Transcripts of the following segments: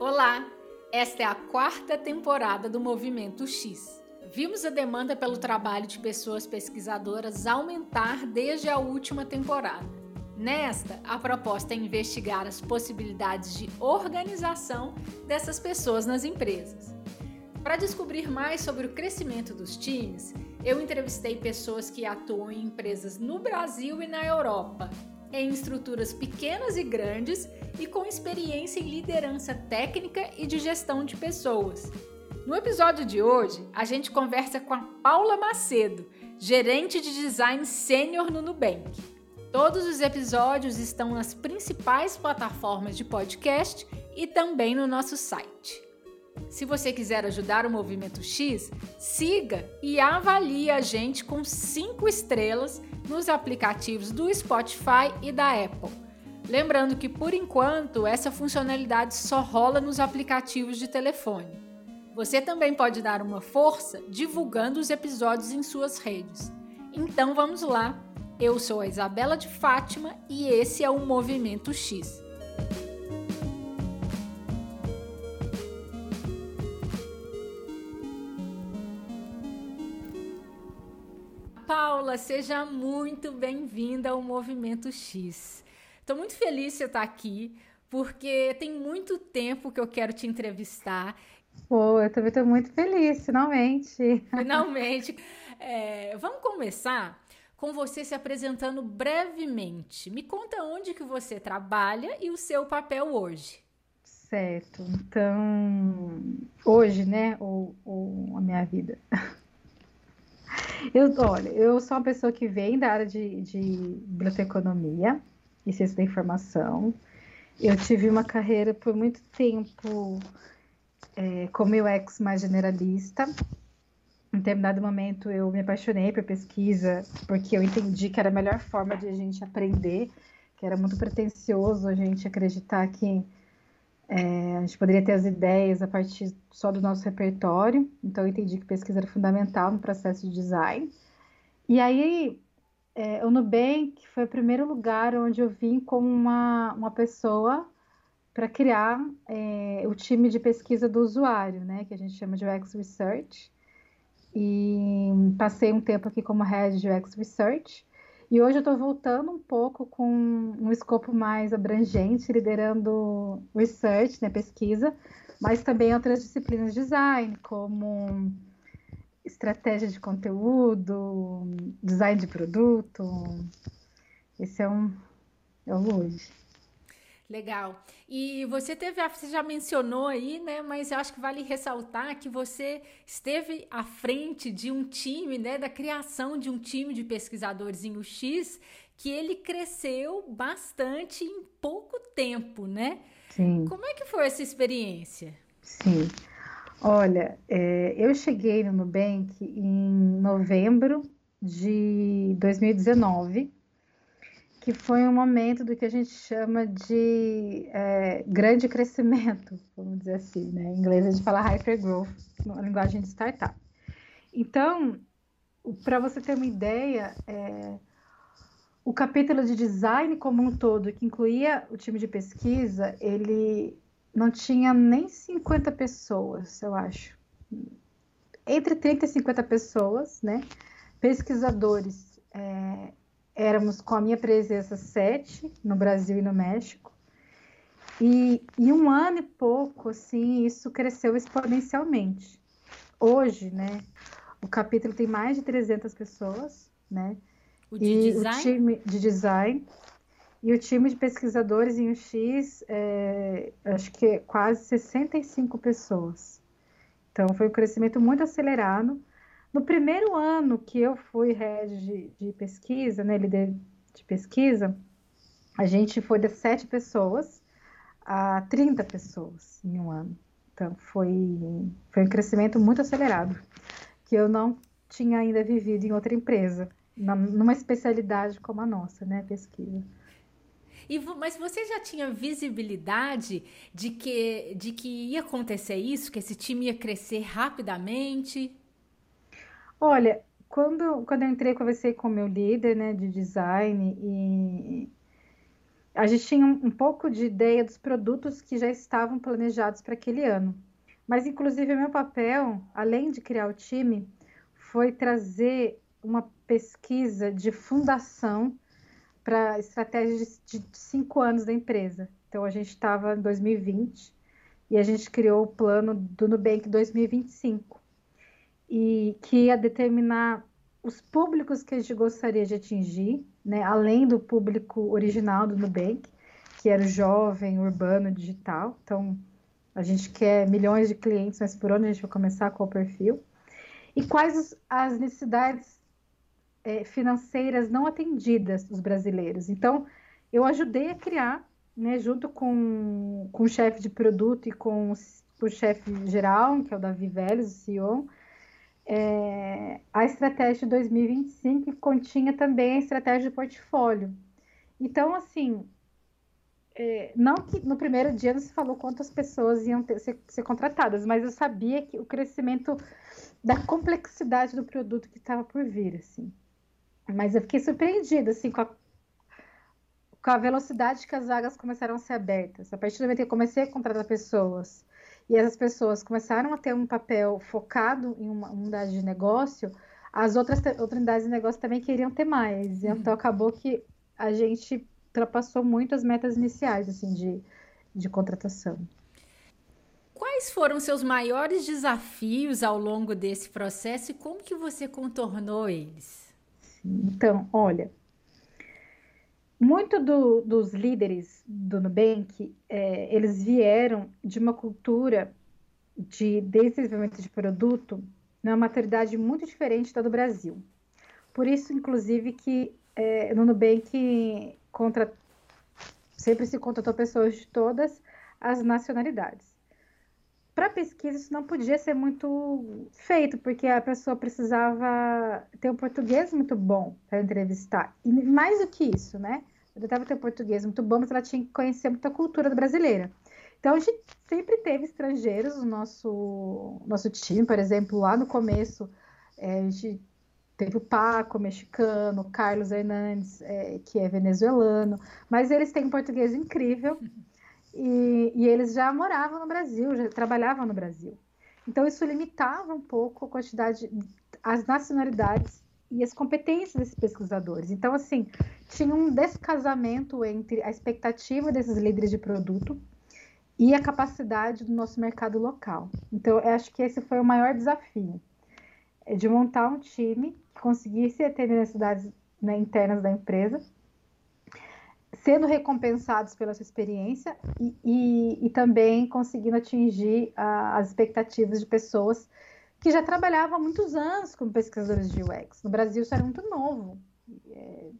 Olá! Esta é a quarta temporada do Movimento X. Vimos a demanda pelo trabalho de pessoas pesquisadoras aumentar desde a última temporada. Nesta, a proposta é investigar as possibilidades de organização dessas pessoas nas empresas. Para descobrir mais sobre o crescimento dos times, eu entrevistei pessoas que atuam em empresas no Brasil e na Europa em estruturas pequenas e grandes e com experiência em liderança técnica e de gestão de pessoas. No episódio de hoje, a gente conversa com a Paula Macedo, gerente de design sênior no Nubank. Todos os episódios estão nas principais plataformas de podcast e também no nosso site. Se você quiser ajudar o Movimento X, siga e avalie a gente com 5 estrelas nos aplicativos do Spotify e da Apple. Lembrando que por enquanto essa funcionalidade só rola nos aplicativos de telefone. Você também pode dar uma força divulgando os episódios em suas redes. Então vamos lá! Eu sou a Isabela de Fátima e esse é o Movimento X. Paula, seja muito bem-vinda ao Movimento X. Estou muito feliz de você estar aqui, porque tem muito tempo que eu quero te entrevistar. Pô, eu também estou muito feliz, finalmente. Finalmente. É, vamos começar com você se apresentando brevemente. Me conta onde que você trabalha e o seu papel hoje. Certo. Então, hoje, né, ou, ou a minha vida. Eu, olha, eu sou uma pessoa que vem da área de, de biblioteconomia e ciência da informação. Eu tive uma carreira por muito tempo é, como UX mais generalista. Em determinado momento eu me apaixonei por pesquisa, porque eu entendi que era a melhor forma de a gente aprender, que era muito pretensioso a gente acreditar que é, a gente poderia ter as ideias a partir só do nosso repertório, então eu entendi que pesquisa era fundamental no processo de design. E aí, é, o Nubank foi o primeiro lugar onde eu vim como uma, uma pessoa para criar é, o time de pesquisa do usuário, né, que a gente chama de UX Research. E passei um tempo aqui como head de UX Research. E hoje eu estou voltando um pouco com um escopo mais abrangente, liderando research, né, pesquisa, mas também outras disciplinas de design, como estratégia de conteúdo, design de produto. Esse é um é o hoje. Legal. E você teve, você já mencionou aí, né? Mas eu acho que vale ressaltar que você esteve à frente de um time, né? Da criação de um time de pesquisadores em UX, que ele cresceu bastante em pouco tempo, né? Sim. Como é que foi essa experiência? Sim. Olha, é, eu cheguei no Nubank em novembro de 2019 que foi um momento do que a gente chama de é, grande crescimento, vamos dizer assim, né? Em inglês a gente fala hypergrowth, na linguagem de startup. Então, para você ter uma ideia, é, o capítulo de design como um todo, que incluía o time de pesquisa, ele não tinha nem 50 pessoas, eu acho. Entre 30 e 50 pessoas, né? Pesquisadores é, éramos com a minha presença sete no Brasil e no México. E em um ano e pouco, assim, isso cresceu exponencialmente. Hoje, né, o capítulo tem mais de 300 pessoas, né? O de e design? O time de design. E o time de pesquisadores em UX, é, acho que é quase 65 pessoas. Então, foi um crescimento muito acelerado. No primeiro ano que eu fui head de, de pesquisa, né, líder de pesquisa, a gente foi de sete pessoas a 30 pessoas em um ano. Então, foi, foi um crescimento muito acelerado, que eu não tinha ainda vivido em outra empresa, na, numa especialidade como a nossa, né, pesquisa. E, mas você já tinha visibilidade de que, de que ia acontecer isso, que esse time ia crescer rapidamente? Olha, quando, quando eu entrei, conversei com o meu líder, né, de design e a gente tinha um, um pouco de ideia dos produtos que já estavam planejados para aquele ano. Mas, inclusive, meu papel, além de criar o time, foi trazer uma pesquisa de fundação para estratégias de, de cinco anos da empresa. Então, a gente estava em 2020 e a gente criou o plano do Nubank 2025, e que ia determinar os públicos que a gente gostaria de atingir, né, além do público original do Nubank, que era o jovem, urbano, digital. Então, a gente quer milhões de clientes, mas por onde a gente vai começar, qual o perfil? E quais as necessidades é, financeiras não atendidas dos brasileiros? Então, eu ajudei a criar, né, junto com, com o chefe de produto e com o, o chefe geral, que é o Davi Vélez, o CEO, é, a estratégia de 2025 continha também a estratégia de portfólio. Então, assim, é, não que no primeiro dia não se falou quantas pessoas iam ter, ser, ser, contratadas, mas eu sabia que o crescimento da complexidade do produto que estava por vir, assim. Mas eu fiquei surpreendida, assim, com a, com a velocidade que as vagas começaram a ser abertas. A partir do momento que eu comecei a contratar pessoas e essas pessoas começaram a ter um papel focado em uma unidade de negócio, as outras, outras unidades de negócio também queriam ter mais. Uhum. Então acabou que a gente ultrapassou muito as metas iniciais assim, de, de contratação. Quais foram seus maiores desafios ao longo desse processo e como que você contornou eles? Então, olha, muito do, dos líderes do Nubank, é, eles vieram de uma cultura de desenvolvimento de produto numa maturidade muito diferente da do Brasil. Por isso, inclusive, que é, no Nubank contra, sempre se contratou pessoas de todas as nacionalidades. Para pesquisa, isso não podia ser muito feito, porque a pessoa precisava ter um português muito bom para entrevistar. E mais do que isso, né? Ela deve ter português muito bom, mas ela tinha que conhecer muita cultura brasileira. Então, a gente sempre teve estrangeiros no nosso, nosso time, por exemplo, lá no começo, é, a gente teve o Paco, mexicano, Carlos Hernandes, é, que é venezuelano, mas eles têm um português incrível e, e, eles já moravam no Brasil, já trabalhavam no Brasil. Então, isso limitava um pouco a quantidade, as nacionalidades e as competências desses pesquisadores. Então, assim, tinha um descasamento entre a expectativa desses líderes de produto e a capacidade do nosso mercado local. Então, eu acho que esse foi o maior desafio, é de montar um time que conseguisse atender necessidades né, internas da empresa, sendo recompensados pela sua experiência e, e, e também conseguindo atingir a, as expectativas de pessoas que já trabalhava há muitos anos como pesquisadores de UX. No Brasil isso era muito novo. É,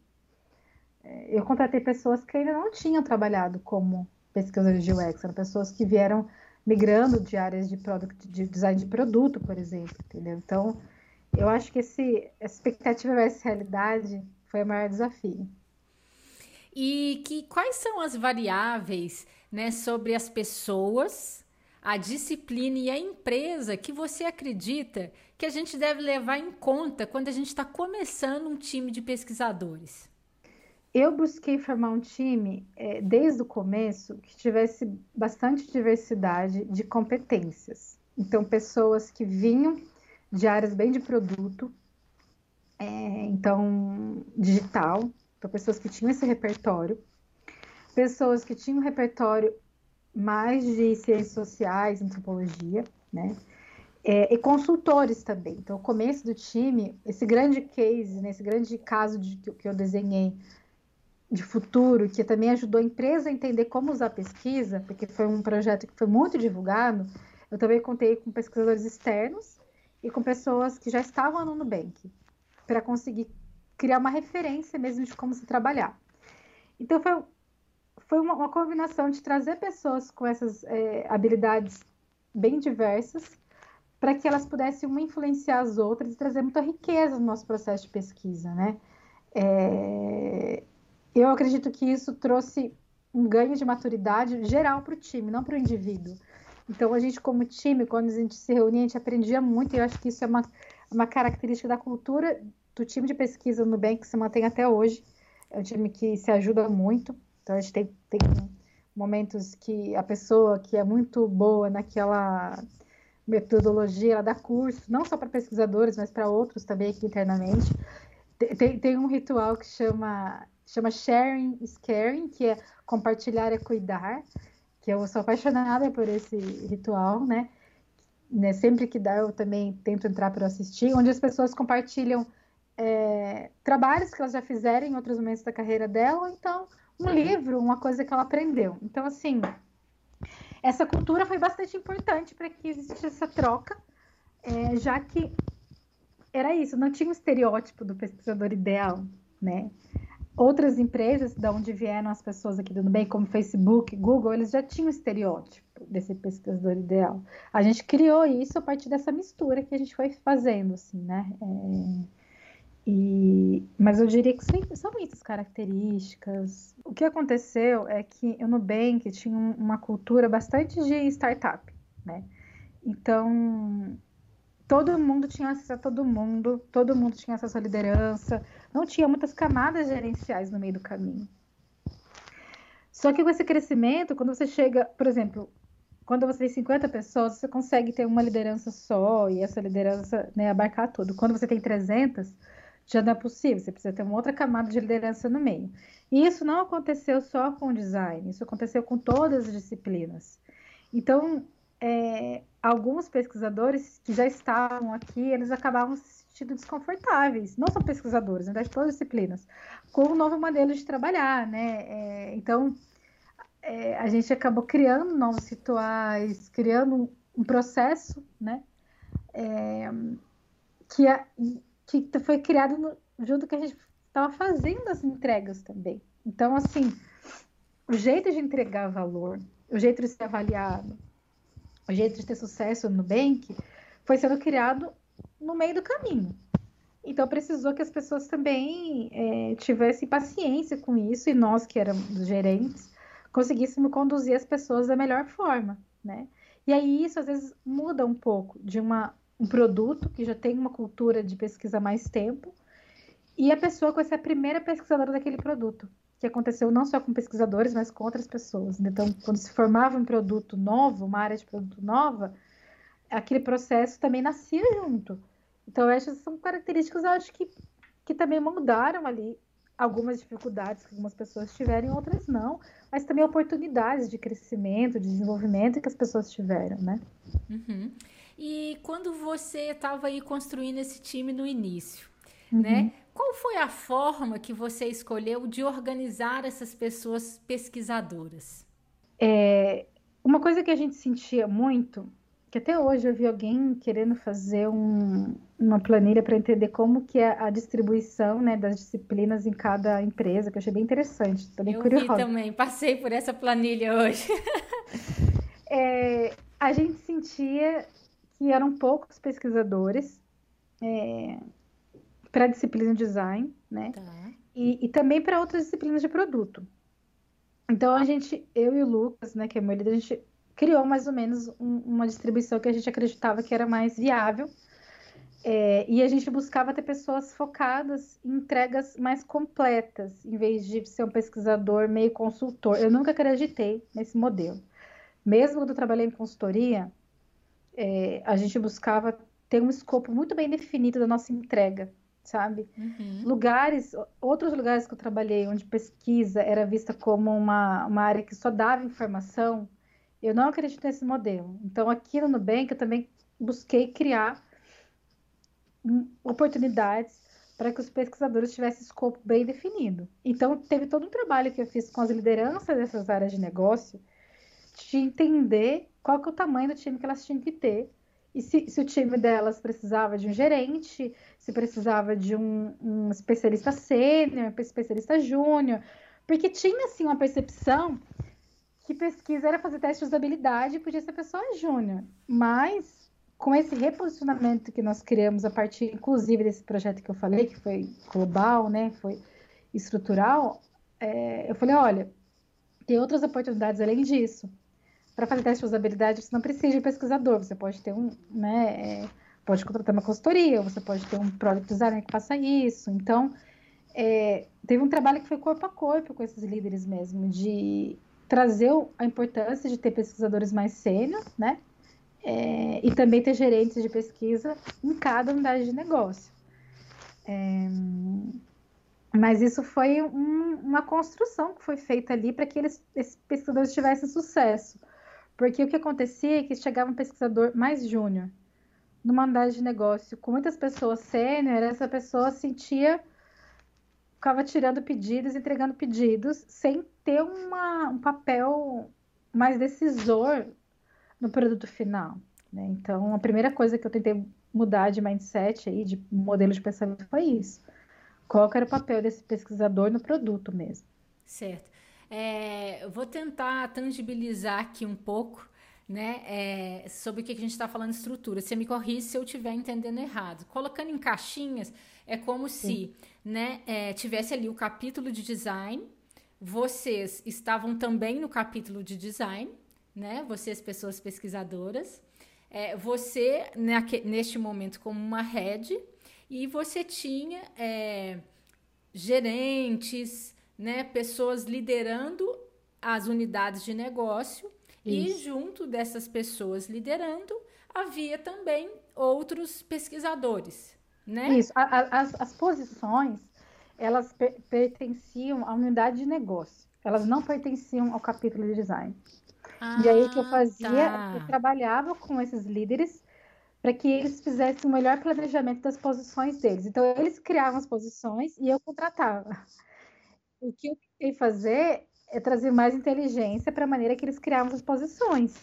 é, eu contratei pessoas que ainda não tinham trabalhado como pesquisadores de UX, eram pessoas que vieram migrando de áreas de, product, de design de produto, por exemplo, entendeu? Então, eu acho que esse, essa expectativa versus realidade foi o maior desafio. E que quais são as variáveis né, sobre as pessoas a disciplina e a empresa que você acredita que a gente deve levar em conta quando a gente está começando um time de pesquisadores? Eu busquei formar um time é, desde o começo que tivesse bastante diversidade de competências. Então, pessoas que vinham de áreas bem de produto, é, então digital, então pessoas que tinham esse repertório, pessoas que tinham um repertório mais de ciências sociais, antropologia, né? É, e consultores também. Então, o começo do time, esse grande case, né, esse grande caso de, que eu desenhei de futuro, que também ajudou a empresa a entender como usar pesquisa, porque foi um projeto que foi muito divulgado, eu também contei com pesquisadores externos e com pessoas que já estavam no Nubank, para conseguir criar uma referência mesmo de como se trabalhar. Então, foi foi uma, uma combinação de trazer pessoas com essas é, habilidades bem diversas para que elas pudessem uma influenciar as outras e trazer muita riqueza no nosso processo de pesquisa, né? É, eu acredito que isso trouxe um ganho de maturidade geral para o time, não para o indivíduo. Então, a gente, como time, quando a gente se reunia, a gente aprendia muito, e eu acho que isso é uma, uma característica da cultura do time de pesquisa no Nubank que se mantém até hoje. É um time que se ajuda muito. Então a gente tem, tem momentos que a pessoa que é muito boa naquela metodologia, ela dá curso, não só para pesquisadores, mas para outros também aqui internamente. Tem, tem um ritual que chama, chama Sharing is Caring, que é compartilhar é cuidar, que eu sou apaixonada por esse ritual, né? né? Sempre que dá, eu também tento entrar para assistir, onde as pessoas compartilham é, trabalhos que elas já fizeram em outros momentos da carreira dela, então um livro, uma coisa que ela aprendeu. Então, assim, essa cultura foi bastante importante para que existisse essa troca, é, já que era isso, não tinha um estereótipo do pesquisador ideal, né? Outras empresas, da onde vieram as pessoas aqui do bem, como Facebook, Google, eles já tinham um estereótipo desse pesquisador ideal. A gente criou isso a partir dessa mistura que a gente foi fazendo, assim, né? É e, mas eu diria que são muitas características. O que aconteceu é que o Nubank tinha uma cultura bastante de startup, né? Então, todo mundo tinha acesso a todo mundo, todo mundo tinha acesso à liderança, não tinha muitas camadas gerenciais no meio do caminho. Só que com esse crescimento, quando você chega, por exemplo, quando você tem 50 pessoas, você consegue ter uma liderança só e essa liderança né, abarcar tudo. Quando você tem 300, já não é possível, você precisa ter uma outra camada de liderança no meio. E isso não aconteceu só com o design, isso aconteceu com todas as disciplinas. Então, é, alguns pesquisadores que já estavam aqui, eles acabavam se sentindo desconfortáveis, não só pesquisadores, verdade, todas as disciplinas, com um novo modelo de trabalhar, né? É, então, é, a gente acabou criando novos rituais, criando um, um processo, né? É, que a, que foi criado no, junto que a gente estava fazendo as entregas também. Então, assim, o jeito de entregar valor, o jeito de ser avaliado, o jeito de ter sucesso no Nubank foi sendo criado no meio do caminho. Então, precisou que as pessoas também é, tivessem paciência com isso e nós, que éramos gerentes, conseguíssemos conduzir as pessoas da melhor forma, né? E aí isso às vezes muda um pouco de uma um produto que já tem uma cultura de pesquisa há mais tempo, e a pessoa vai ser a primeira pesquisadora daquele produto, que aconteceu não só com pesquisadores, mas com outras pessoas. Então, quando se formava um produto novo, uma área de produto nova, aquele processo também nascia junto. Então, essas são características, eu acho que, que também mudaram ali algumas dificuldades que algumas pessoas tiveram, outras não, mas também oportunidades de crescimento, de desenvolvimento que as pessoas tiveram, né? Uhum. E quando você estava aí construindo esse time no início, uhum. né? Qual foi a forma que você escolheu de organizar essas pessoas pesquisadoras? É, uma coisa que a gente sentia muito, que até hoje eu vi alguém querendo fazer um, uma planilha para entender como que é a distribuição né, das disciplinas em cada empresa, que eu achei bem interessante. Também eu curiosa. vi também, passei por essa planilha hoje. é, a gente sentia que eram poucos pesquisadores é, para a disciplina de design, né? Tá. E, e, também para outras disciplinas de produto. Então a gente, eu e o Lucas, né, que é meu líder, a gente criou mais ou menos um, uma distribuição que a gente acreditava que era mais viável. É, e a gente buscava ter pessoas focadas em entregas mais completas, em vez de ser um pesquisador meio consultor. Eu nunca acreditei nesse modelo. Mesmo quando eu trabalhei em consultoria, é, a gente buscava ter um escopo muito bem definido da nossa entrega, sabe? Uhum. Lugares, outros lugares que eu trabalhei, onde pesquisa era vista como uma, uma área que só dava informação, eu não acredito nesse modelo. Então, aqui no Nubank, eu também busquei criar oportunidades para que os pesquisadores tivessem escopo bem definido. Então, teve todo um trabalho que eu fiz com as lideranças dessas áreas de negócio de entender qual que é o tamanho do time que elas tinham que ter. E se, se o time delas precisava de um gerente, se precisava de um, um especialista sênior, especialista júnior, porque tinha assim uma percepção que pesquisa era fazer teste de usabilidade e podia ser pessoa júnior. Mas com esse reposicionamento que nós criamos a partir, inclusive, desse projeto que eu falei, que foi global, né, foi estrutural, é, eu falei, olha, tem outras oportunidades além disso para fazer teste de usabilidade, você não precisa de pesquisador, você pode ter um, né, é, pode contratar uma consultoria, você pode ter um product designer que faça isso. Então, é, teve um trabalho que foi corpo a corpo com esses líderes mesmo, de trazer a importância de ter pesquisadores mais sênios, né? É, e também ter gerentes de pesquisa em cada unidade de negócio. É, mas isso foi um, uma construção que foi feita ali para que eles, esses pesquisadores tivessem sucesso. Porque o que acontecia é que chegava um pesquisador mais júnior numa unidade de negócio com muitas pessoas sênior, essa pessoa sentia ficava tirando pedidos, entregando pedidos, sem ter uma, um papel mais decisor no produto final. Né? Então, a primeira coisa que eu tentei mudar de mindset aí, de modelo de pensamento, foi isso. Qual era o papel desse pesquisador no produto mesmo? Certo. É, vou tentar tangibilizar aqui um pouco né, é, sobre o que a gente está falando de estrutura. Você me corrige se eu estiver entendendo errado. Colocando em caixinhas, é como Sim. se né, é, tivesse ali o capítulo de design, vocês estavam também no capítulo de design, né? Vocês, pessoas pesquisadoras. É, você, neste momento, como uma head, e você tinha é, gerentes, né, pessoas liderando as unidades de negócio isso. E junto dessas pessoas liderando, havia também outros pesquisadores, né? Isso. A, a, as, as posições, elas per pertenciam à unidade de negócio. Elas não pertenciam ao capítulo de design. Ah, e aí que eu fazia, tá. eu trabalhava com esses líderes para que eles fizessem o melhor planejamento das posições deles. Então, eles criavam as posições e eu contratava. O que eu tentei fazer é trazer mais inteligência para a maneira que eles criavam as posições.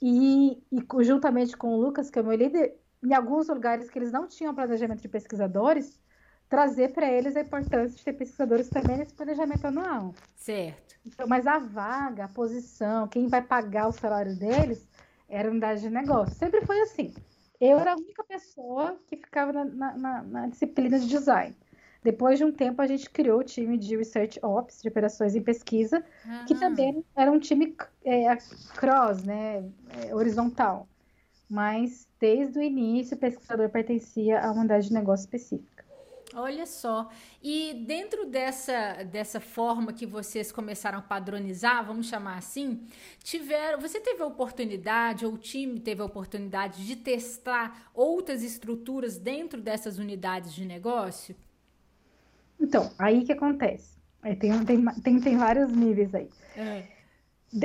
E, e juntamente com o Lucas, que é o meu líder, em alguns lugares que eles não tinham planejamento de pesquisadores, trazer para eles a importância de ter pesquisadores também nesse planejamento anual. Certo. Então, mas a vaga, a posição, quem vai pagar o salário deles era unidade de negócio. Sempre foi assim. Eu era a única pessoa que ficava na, na, na disciplina de design. Depois de um tempo, a gente criou o time de Research Ops, de operações em pesquisa, uhum. que também era um time é, cross, né, é, horizontal. Mas, desde o início, o pesquisador pertencia a uma unidade de negócio específica. Olha só. E dentro dessa, dessa forma que vocês começaram a padronizar, vamos chamar assim, tiveram, você teve a oportunidade, ou o time teve a oportunidade de testar outras estruturas dentro dessas unidades de negócio? Então, aí que acontece. É, tem, tem, tem, tem vários níveis aí. É.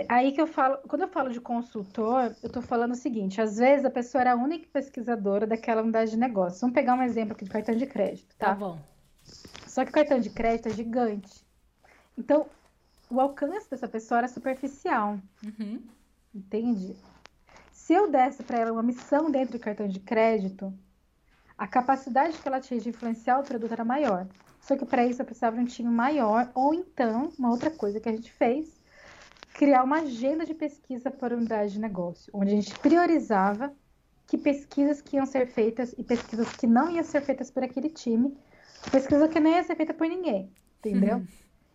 Aí que eu falo, quando eu falo de consultor, eu estou falando o seguinte: às vezes a pessoa era a única pesquisadora daquela unidade de negócio. Vamos pegar um exemplo aqui de cartão de crédito, tá? Tá bom. Só que o cartão de crédito é gigante. Então, o alcance dessa pessoa era superficial. Uhum. Entende? Se eu desse para ela uma missão dentro do cartão de crédito, a capacidade que ela tinha de influenciar o produto era maior. Só que para isso eu precisava de um time maior, ou então, uma outra coisa que a gente fez, criar uma agenda de pesquisa para unidade de negócio, onde a gente priorizava que pesquisas que iam ser feitas e pesquisas que não iam ser feitas por aquele time, pesquisa que não ia ser feita por ninguém, entendeu? Uhum.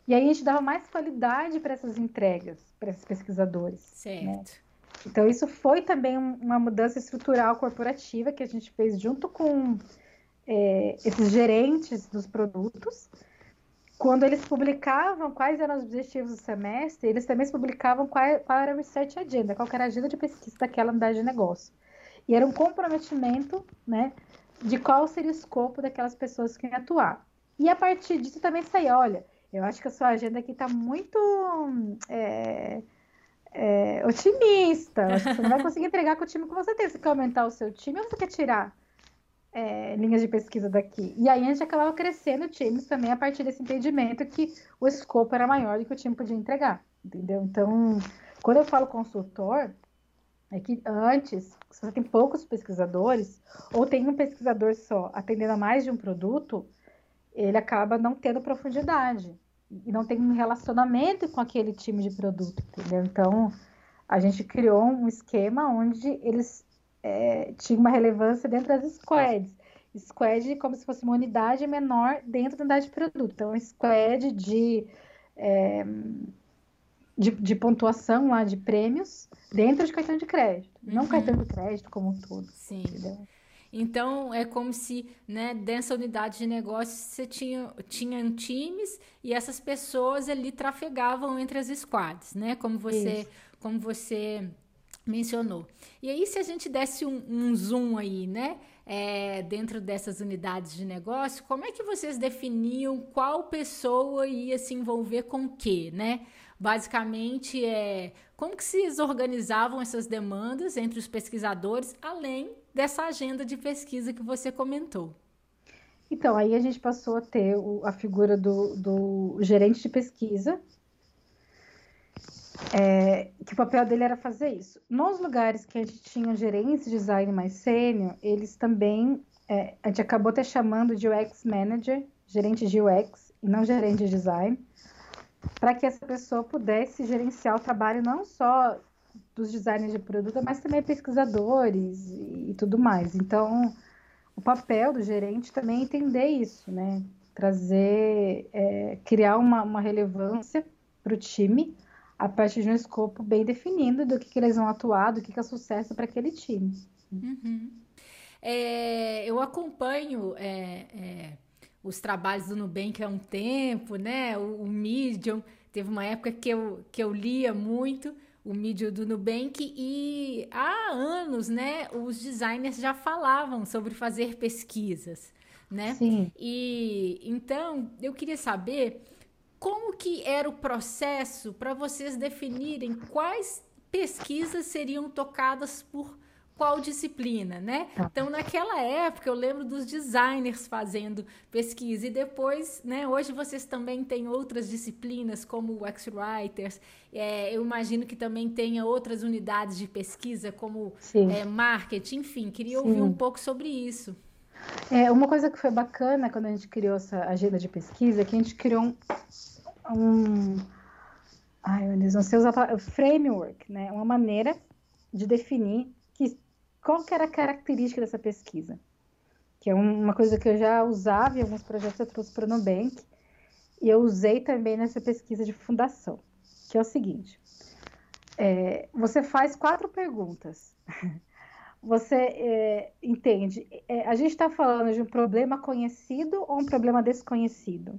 E aí a gente dava mais qualidade para essas entregas, para esses pesquisadores. Certo. Né? Então isso foi também uma mudança estrutural corporativa que a gente fez junto com é, esses gerentes dos produtos, quando eles publicavam quais eram os objetivos do semestre, eles também publicavam qual, qual era a research agenda, qual era a agenda de pesquisa daquela unidade de negócio. E era um comprometimento, né, de qual seria o escopo daquelas pessoas que iam atuar. E a partir disso também saía, olha, eu acho que a sua agenda aqui está muito é, é, otimista. Acho que você não vai conseguir entregar com o time que você tem. Você quer aumentar o seu time ou você quer tirar é, linhas de pesquisa daqui. E aí a gente acabava crescendo times também a partir desse entendimento que o escopo era maior do que o time podia entregar, entendeu? Então, quando eu falo consultor, é que antes, se você tem poucos pesquisadores, ou tem um pesquisador só atendendo a mais de um produto, ele acaba não tendo profundidade e não tem um relacionamento com aquele time de produto, entendeu? Então, a gente criou um esquema onde eles é, tinha uma relevância dentro das squads. Squad como se fosse uma unidade menor dentro da unidade de produto. Então, squad de, é, de, de, pontuação lá de prêmios dentro de cartão de crédito. Uhum. Não cartão de crédito como um todo. Sim. Entendeu? Então é como se né, dessa unidade de negócio você tinha, tinha times e essas pessoas ali trafegavam entre as squads, né? Como você, como você mencionou. E aí, se a gente desse um, um zoom aí, né? É, dentro dessas unidades de negócio, como é que vocês definiam qual pessoa ia se envolver com o quê, né? Basicamente, é como que se organizavam essas demandas entre os pesquisadores, além dessa agenda de pesquisa que você comentou? Então, aí a gente passou a ter o, a figura do, do, gerente de pesquisa, é, que o papel dele era fazer isso. Nos lugares que a gente tinha gerentes de design mais sênior, eles também, é, a gente acabou até chamando de UX Manager, gerente de UX, e não gerente de design, para que essa pessoa pudesse gerenciar o trabalho não só dos designers de produto, mas também pesquisadores e, e tudo mais. Então, o papel do gerente também é entender isso, né? Trazer, é, criar uma, uma relevância para o time a partir de um escopo bem definido do que, que eles vão atuar, do que, que é sucesso para aquele time. Uhum. É, eu acompanho é, é os trabalhos do Nubank há um tempo, né? O, o Medium, teve uma época que eu, que eu lia muito o Medium do Nubank e há anos, né, os designers já falavam sobre fazer pesquisas, né? Sim. E então eu queria saber como que era o processo para vocês definirem quais pesquisas seriam tocadas por qual disciplina, né? Tá. Então, naquela época, eu lembro dos designers fazendo pesquisa e depois, né? Hoje vocês também têm outras disciplinas como o X-Writers. É, eu imagino que também tenha outras unidades de pesquisa como é, marketing, enfim. Queria Sim. ouvir um pouco sobre isso. É, uma coisa que foi bacana quando a gente criou essa agenda de pesquisa é que a gente criou um, um ai, meu Deus, não sei usar palavra, framework, né? Uma maneira de definir que qual que era a característica dessa pesquisa? Que é uma coisa que eu já usava em alguns projetos que eu trouxe para o Nubank, e eu usei também nessa pesquisa de fundação, que é o seguinte: é, você faz quatro perguntas. Você é, entende? É, a gente está falando de um problema conhecido ou um problema desconhecido?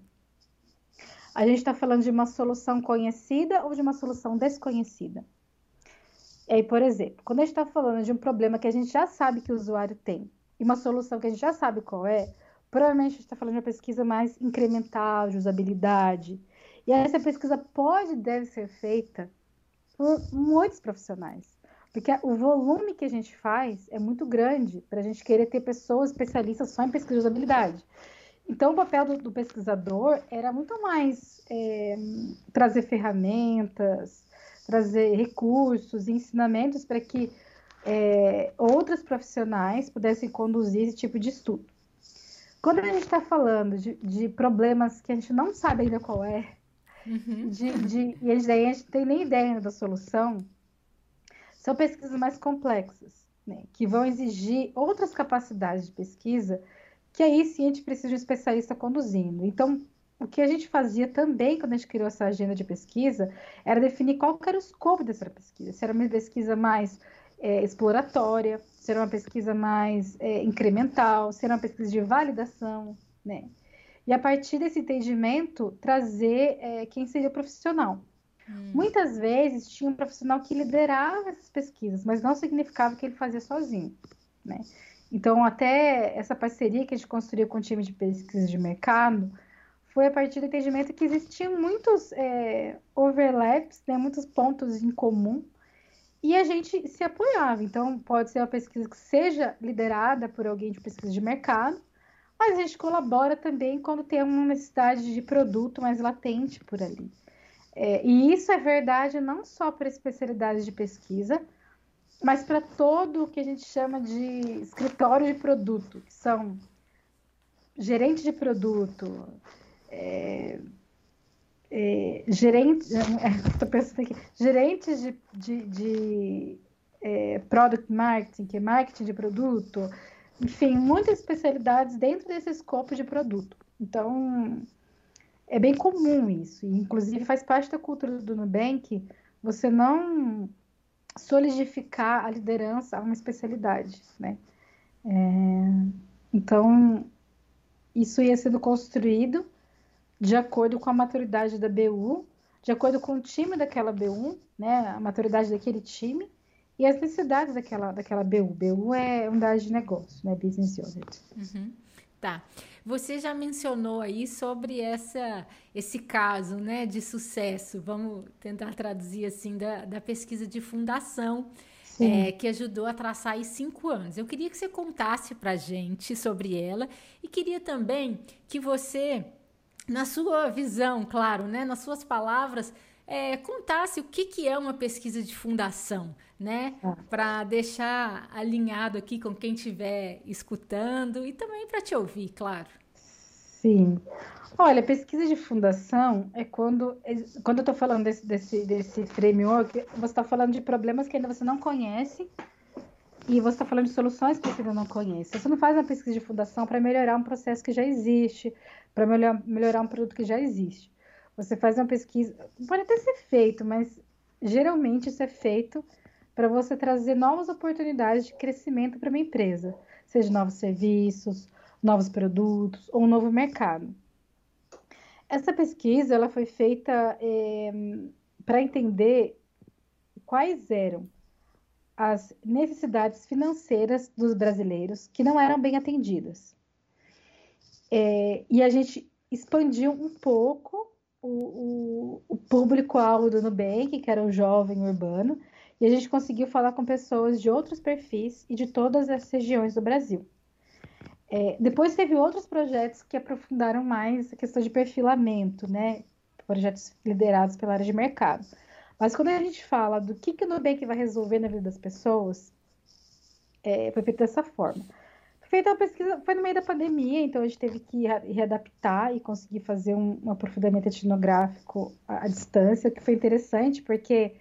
A gente está falando de uma solução conhecida ou de uma solução desconhecida? E aí, por exemplo, quando a gente está falando de um problema que a gente já sabe que o usuário tem e uma solução que a gente já sabe qual é, provavelmente a gente está falando de uma pesquisa mais incremental, de usabilidade. E essa pesquisa pode e deve ser feita por muitos profissionais. Porque o volume que a gente faz é muito grande para a gente querer ter pessoas especialistas só em pesquisa de usabilidade. Então, o papel do, do pesquisador era muito mais é, trazer ferramentas, trazer recursos e ensinamentos para que é, outros profissionais pudessem conduzir esse tipo de estudo. Quando a gente está falando de, de, problemas que a gente não sabe ainda qual é, uhum. de, de, e a gente, a gente tem nem ideia da solução, são pesquisas mais complexas, né, que vão exigir outras capacidades de pesquisa, que aí sim a gente precisa de um especialista conduzindo. Então, o que a gente fazia também quando a gente criou essa agenda de pesquisa era definir qual era o escopo dessa pesquisa. Se era uma pesquisa mais é, exploratória, se era uma pesquisa mais é, incremental, se era uma pesquisa de validação, né? E a partir desse entendimento, trazer é, quem seria o profissional. Hum. Muitas vezes tinha um profissional que liderava essas pesquisas, mas não significava que ele fazia sozinho, né? Então, até essa parceria que a gente construiu com o time de pesquisa de mercado, foi a partir do entendimento que existiam muitos é, overlaps, né, muitos pontos em comum, e a gente se apoiava. Então, pode ser uma pesquisa que seja liderada por alguém de pesquisa de mercado, mas a gente colabora também quando tem uma necessidade de produto mais latente por ali. É, e isso é verdade não só para especialidades de pesquisa, mas para todo o que a gente chama de escritório de produto, que são gerente de produto, é, é, gerente, pensando aqui, gerentes de, de, de é, product marketing, que é marketing de produto, enfim, muitas especialidades dentro desse escopo de produto. Então, é bem comum isso, e inclusive faz parte da cultura do Nubank você não solidificar a liderança a uma especialidade, né? É, então, isso ia sendo construído de acordo com a maturidade da BU, de acordo com o time daquela BU, né, a maturidade daquele time e as necessidades daquela, daquela BU. BU é unidade de negócio, né, Business Unit. Uhum. Tá. Você já mencionou aí sobre essa, esse caso né, de sucesso, vamos tentar traduzir assim, da, da pesquisa de fundação, é, que ajudou a traçar aí cinco anos. Eu queria que você contasse para gente sobre ela e queria também que você, na sua visão, claro, né, nas suas palavras, é, contasse o que, que é uma pesquisa de fundação, né? Ah. Para deixar alinhado aqui com quem estiver escutando e também para te ouvir, claro. Sim. Olha, pesquisa de fundação é quando, quando eu estou falando desse, desse, desse framework, você está falando de problemas que ainda você não conhece e você está falando de soluções que você ainda não conhece. Você não faz uma pesquisa de fundação para melhorar um processo que já existe, para melhorar, melhorar um produto que já existe. Você faz uma pesquisa, pode até ser feito, mas geralmente isso é feito para você trazer novas oportunidades de crescimento para uma empresa, seja novos serviços, novos produtos ou um novo mercado. Essa pesquisa ela foi feita é, para entender quais eram as necessidades financeiras dos brasileiros que não eram bem atendidas. É, e a gente expandiu um pouco o, o, o público-alvo do Nubank, que era o jovem urbano, e a gente conseguiu falar com pessoas de outros perfis e de todas as regiões do Brasil. É, depois teve outros projetos que aprofundaram mais a questão de perfilamento, né? Projetos liderados pela área de mercado. Mas quando a gente fala do que, que o Nubank vai resolver na vida das pessoas, é, foi feito dessa forma feita uma pesquisa, foi no meio da pandemia, então a gente teve que readaptar e conseguir fazer um, um aprofundamento etnográfico à, à, distância, que foi interessante, porque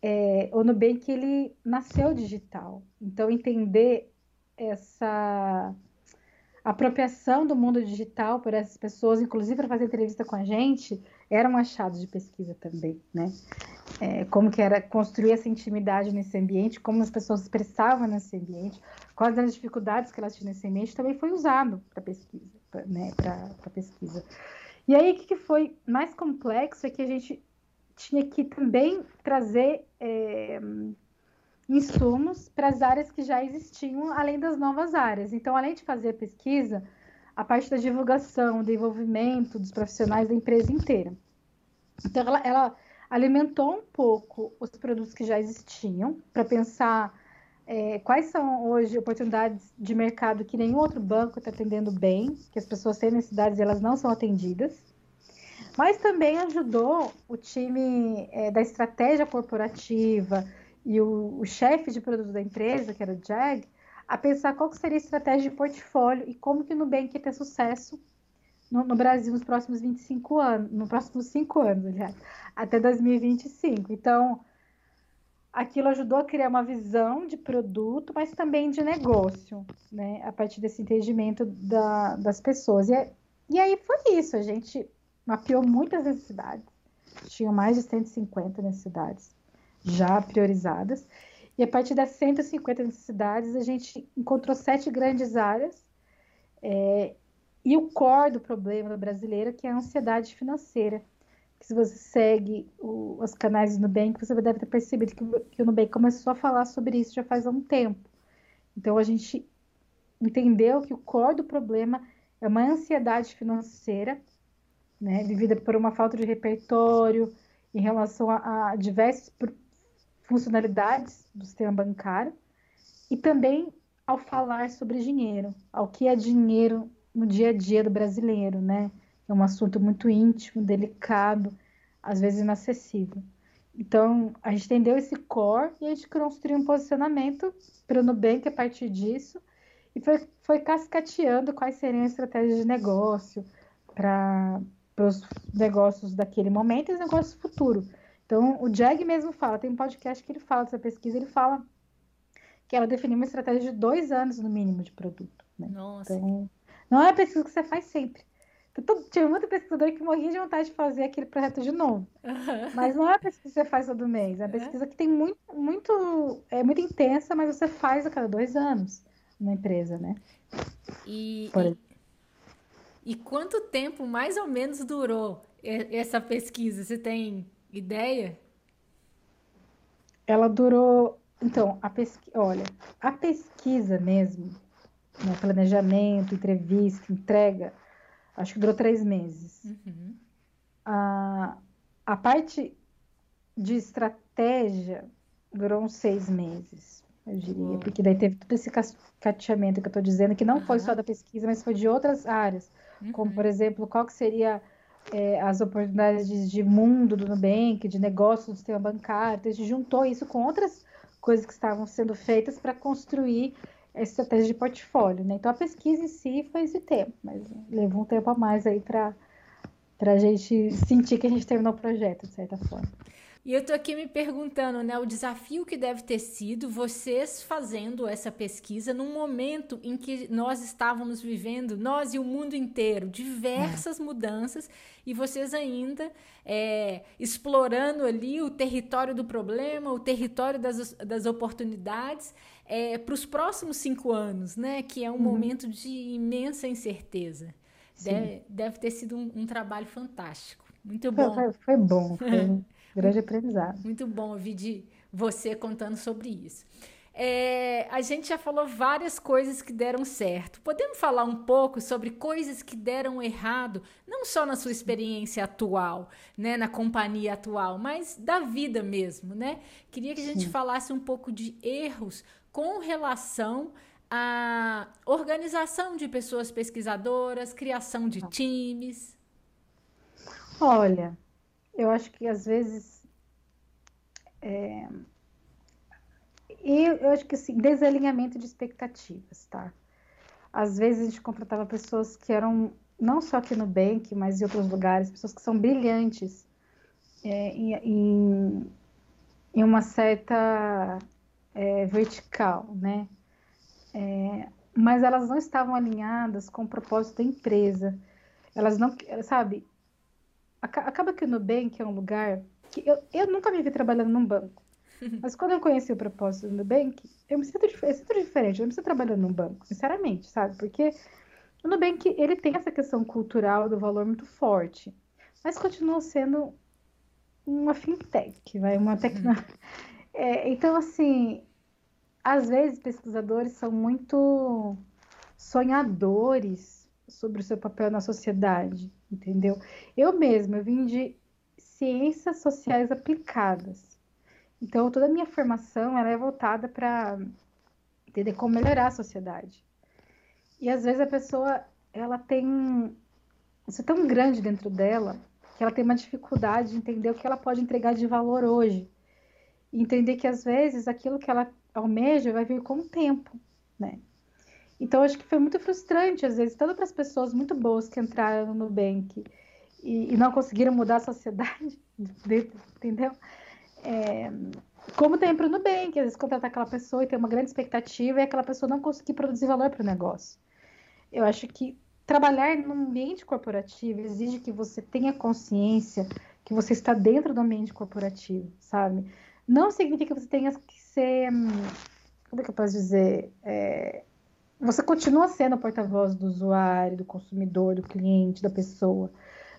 é, o Nubank, ele nasceu digital. Então, entender essa apropriação do mundo digital por essas pessoas, inclusive para fazer entrevista com a gente, era um achado de pesquisa também, né? É, como que era construir essa intimidade nesse ambiente, como as pessoas expressavam nesse ambiente, quais as dificuldades que elas tinham nesse ambiente, também foi usado para pesquisa, pra, né, para pesquisa. E aí, o que, que foi mais complexo é que a gente tinha que também trazer é, insumos para as áreas que já existiam, além das novas áreas. Então, além de fazer a pesquisa, a parte da divulgação, do envolvimento dos profissionais da empresa inteira. Então, ela, ela alimentou um pouco os produtos que já existiam, para pensar é, quais são hoje oportunidades de mercado que nenhum outro banco está atendendo bem, que as pessoas têm necessidades e elas não são atendidas. Mas também ajudou o time é, da estratégia corporativa e o, o chefe de produto da empresa, que era o Jag, a pensar qual seria a estratégia de portfólio e como que o Nubank ia ter sucesso no, no, Brasil nos próximos 25 anos, nos próximos 5 anos, aliás, até 2025. Então, aquilo ajudou a criar uma visão de produto, mas também de negócio, né? A partir desse entendimento da, das pessoas. E, e aí foi isso, a gente mapeou muitas necessidades, tinha mais de 150 necessidades já priorizadas, e a partir das 150 necessidades, a gente encontrou sete grandes áreas, é, e o core do problema do brasileiro, que é a ansiedade financeira, que se você segue o, os canais do Nubank, você deve ter percebido que, que o Nubank começou a falar sobre isso já faz um tempo. Então, a gente entendeu que o core do problema é uma ansiedade financeira, né, vivida por uma falta de repertório em relação a, a diversas funcionalidades do sistema bancário, e também ao falar sobre dinheiro, ao que é dinheiro no dia a dia do brasileiro, né? É um assunto muito íntimo, delicado, às vezes inacessível. Então, a gente entendeu esse core e a gente construiu um posicionamento para o Nubank a partir disso e foi, foi cascateando quais seriam as estratégias de negócio para os negócios daquele momento e os negócios futuros. Então, o Jag mesmo fala, tem um podcast que ele fala dessa pesquisa, ele fala que ela definiu uma estratégia de dois anos no mínimo de produto. Né? Nossa. Então, não é a pesquisa que você faz sempre. Tinha muito pesquisador que morria de vontade de fazer aquele projeto de novo. Uhum. Mas não é a pesquisa que você faz todo mês. É a pesquisa uhum. que tem muito, muito, é muito intensa, mas você faz a cada dois anos. na empresa, né? E, e, e quanto tempo mais ou menos durou essa pesquisa? Você tem ideia? Ela durou. Então, a pesquisa. Olha, a pesquisa mesmo, né, planejamento, entrevista, entrega, acho que durou três meses. Uhum. A, a parte de estratégia durou uns seis meses, eu diria, uhum. porque daí teve todo esse cateamento que eu estou dizendo, que não uhum. foi só da pesquisa, mas foi de outras áreas, como, por exemplo, qual que seria é, as oportunidades de, de, mundo do Nubank, de negócio do sistema bancário. Então, a gente juntou isso com outras coisas que estavam sendo feitas para construir estratégia de portfólio. Né? Então, a pesquisa em si foi esse tempo, mas levou um tempo a mais aí para a gente sentir que a gente terminou o projeto, de certa forma. E eu tô aqui me perguntando, né, o desafio que deve ter sido vocês fazendo essa pesquisa num momento em que nós estávamos vivendo, nós e o mundo inteiro, diversas é. mudanças e vocês ainda é, explorando ali o território do problema, o território das, das oportunidades é, para os próximos cinco anos, né, que é um uhum. momento de imensa incerteza. Deve, deve, ter sido um, um trabalho fantástico. Muito bom. Foi, foi bom. Foi... Grande aprendizado. Muito bom ouvir de você contando sobre isso. É, a gente já falou várias coisas que deram certo. Podemos falar um pouco sobre coisas que deram errado, não só na sua experiência atual, né, na companhia atual, mas da vida mesmo, né? Queria que a gente Sim. falasse um pouco de erros com relação à organização de pessoas pesquisadoras, criação de times. Olha, eu acho que às vezes. É, e eu acho que assim, desalinhamento de expectativas, tá? Às vezes a gente contratava pessoas que eram, não só aqui no Bank, mas em outros lugares, pessoas que são brilhantes é, em, em, uma certa é, vertical, né? É, mas elas não estavam alinhadas com o propósito da empresa. Elas não, sabe, acaba que o Nubank é um lugar que eu, eu nunca me vi trabalhando num banco. Mas quando eu conheci o propósito do Nubank, eu me sinto, eu sinto diferente. Eu não me sinto trabalhando num banco, sinceramente, sabe? Porque o Nubank, ele tem essa questão cultural do valor muito forte. Mas continua sendo uma fintech, vai, uma tecnologia. É, então, assim, às vezes pesquisadores são muito sonhadores sobre o seu papel na sociedade, entendeu? Eu mesma eu vim de ciências sociais aplicadas. Então, toda a minha formação ela é voltada para entender como melhorar a sociedade. E às vezes a pessoa ela tem isso é tão grande dentro dela que ela tem uma dificuldade de entender o que ela pode entregar de valor hoje. Entender que às vezes aquilo que ela almeja vai vir com o tempo, né? Então, acho que foi muito frustrante, às vezes, tanto para as pessoas muito boas que entraram no Nubank e, e não conseguiram mudar a sociedade, entendeu? É, como tem para o Nubank, às vezes contratar aquela pessoa e ter uma grande expectativa e aquela pessoa não conseguir produzir valor para o negócio. Eu acho que trabalhar num ambiente corporativo exige que você tenha consciência que você está dentro do ambiente corporativo, sabe? Não significa que você tenha que ser, hum, como é que eu posso dizer, é, você continua sendo porta-voz do usuário, do consumidor, do cliente, da pessoa.